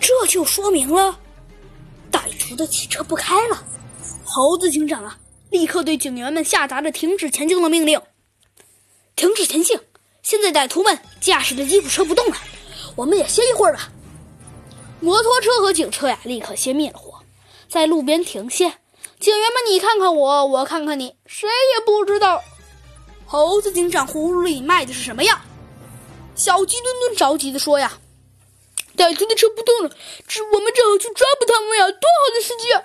这就说明了歹徒的汽车不开了。猴子警长啊，立刻对警员们下达了停止前进的命令。停止前进！现在歹徒们驾驶的吉普车不动了，我们也歇一会儿吧。摩托车和警车呀，立刻熄灭了火，在路边停歇。警员们，你看看我，我看看你，谁也不知道猴子警长葫芦里卖的是什么药。小鸡墩墩着急地说：“呀，歹徒的车不动了，这我们正好去抓捕他们呀！多好的时机啊！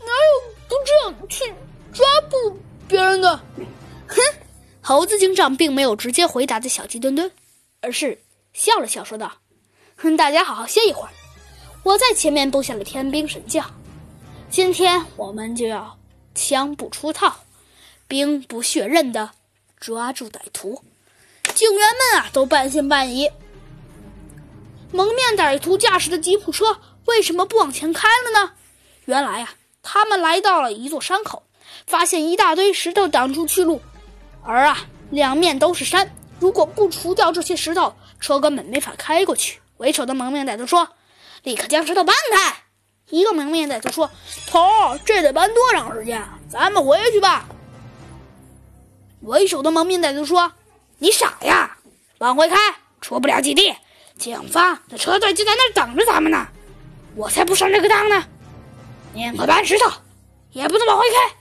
哪有不这样去抓捕别人的？”哼，猴子警长并没有直接回答的小鸡墩墩，而是笑了笑说道：“哼，大家好好歇一会儿，我在前面布下了天兵神将，今天我们就要枪不出套，兵不血刃的抓住歹徒。”警员们啊，都半信半疑。蒙面歹徒驾驶的吉普车为什么不往前开了呢？原来啊，他们来到了一座山口，发现一大堆石头挡住去路，而啊，两面都是山，如果不除掉这些石头，车根本没法开过去。为首的蒙面歹徒说：“立刻将石头搬开。”一个蒙面歹徒说：“头，这得搬多长时间？咱们回去吧。”为首的蒙面歹徒说。你傻呀！往回开，出不了基地。警方的车队就在那儿等着咱们呢。我才不上这个当呢！宁可搬石头，也不能往回开。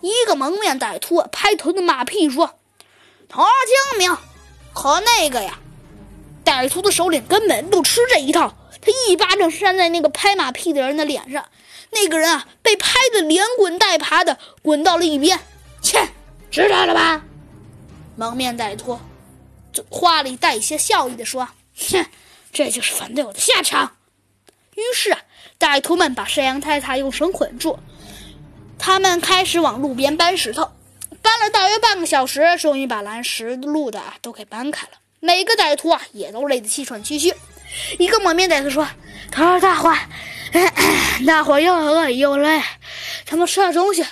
一个蒙面歹徒拍头的马屁说：“他精明，可那个呀，歹徒的首领根本不吃这一套。他一巴掌扇在那个拍马屁的人的脸上，那个人啊，被拍得连滚带爬的滚到了一边。切，知道了吧？”蒙面歹徒，就话里带一些笑意的说：“哼，这就是反对我的下场。”于是啊，歹徒们把山羊太太用绳捆住，他们开始往路边搬石头，搬了大约半个小时，终于把拦石路的都给搬开了。每个歹徒啊，也都累得气喘吁吁。一个蒙面歹徒说：“他说大伙，大伙又饿又累，他们吃点东西，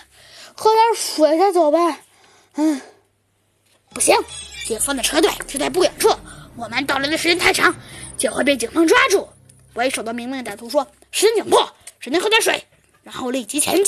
喝点水再走吧。”嗯。不行，警方的车队就在不远处，我们到来的时间太长，就会被警方抓住。为首的明明歹徒说：“时间紧迫，只能喝点水，然后立即前进。”